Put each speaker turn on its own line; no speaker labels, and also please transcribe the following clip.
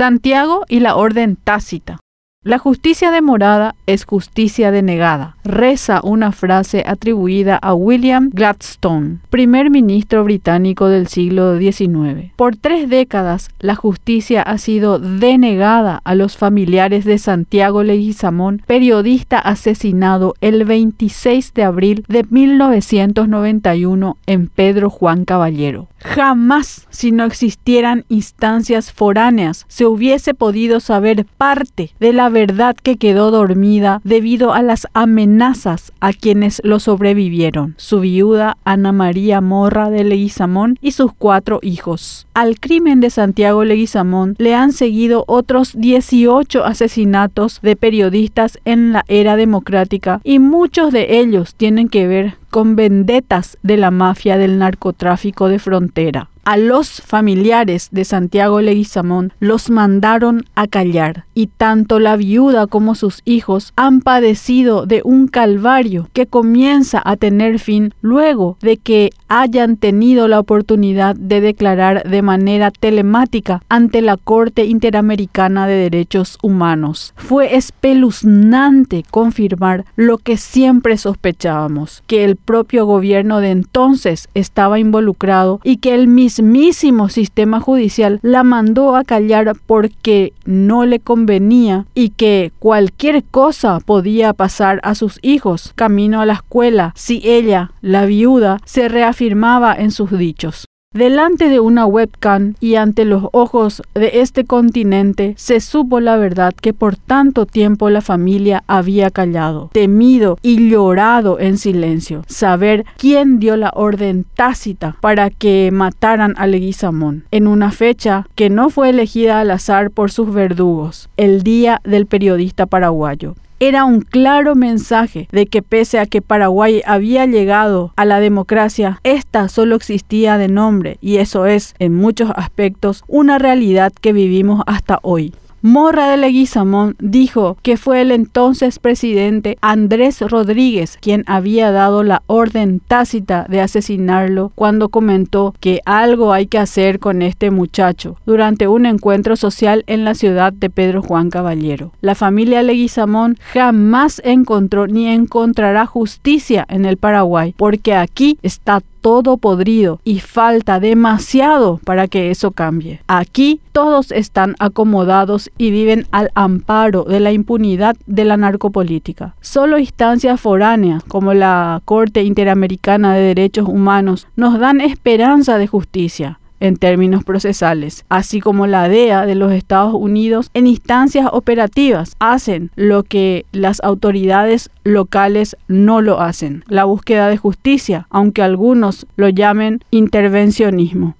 Santiago y la orden tácita. La justicia demorada es justicia denegada, reza una frase atribuida a William Gladstone, primer ministro británico del siglo XIX. Por tres décadas, la justicia ha sido denegada a los familiares de Santiago Leguizamón, periodista asesinado el 26 de abril de 1991 en Pedro Juan Caballero. Jamás, si no existieran instancias foráneas, se hubiese podido saber parte de la verdad que quedó dormida debido a las amenazas a quienes lo sobrevivieron, su viuda Ana María Morra de Leguizamón y sus cuatro hijos. Al crimen de Santiago Leguizamón le han seguido otros 18 asesinatos de periodistas en la era democrática y muchos de ellos tienen que ver con vendetas de la mafia del narcotráfico de frontera a los familiares de Santiago Leguizamón los mandaron a callar y tanto la viuda como sus hijos han padecido de un calvario que comienza a tener fin luego de que hayan tenido la oportunidad de declarar de manera telemática ante la Corte Interamericana de Derechos Humanos. Fue espeluznante confirmar lo que siempre sospechábamos, que el propio gobierno de entonces estaba involucrado y que el mismo mismísimo sistema judicial la mandó a callar porque no le convenía y que cualquier cosa podía pasar a sus hijos camino a la escuela si ella, la viuda, se reafirmaba en sus dichos. Delante de una webcam y ante los ojos de este continente se supo la verdad que por tanto tiempo la familia había callado, temido y llorado en silencio. Saber quién dio la orden tácita para que mataran a Leguizamón en una fecha que no fue elegida al azar por sus verdugos, el día del periodista paraguayo era un claro mensaje de que pese a que Paraguay había llegado a la democracia, esta solo existía de nombre y eso es, en muchos aspectos, una realidad que vivimos hasta hoy. Morra de Leguizamón dijo que fue el entonces presidente Andrés Rodríguez quien había dado la orden tácita de asesinarlo cuando comentó que algo hay que hacer con este muchacho durante un encuentro social en la ciudad de Pedro Juan Caballero. La familia Leguizamón jamás encontró ni encontrará justicia en el Paraguay porque aquí está todo podrido y falta demasiado para que eso cambie. Aquí todos están acomodados y viven al amparo de la impunidad de la narcopolítica. Solo instancias foráneas como la Corte Interamericana de Derechos Humanos nos dan esperanza de justicia en términos procesales, así como la DEA de los Estados Unidos en instancias operativas hacen lo que las autoridades locales no lo hacen, la búsqueda de justicia, aunque algunos lo llamen intervencionismo.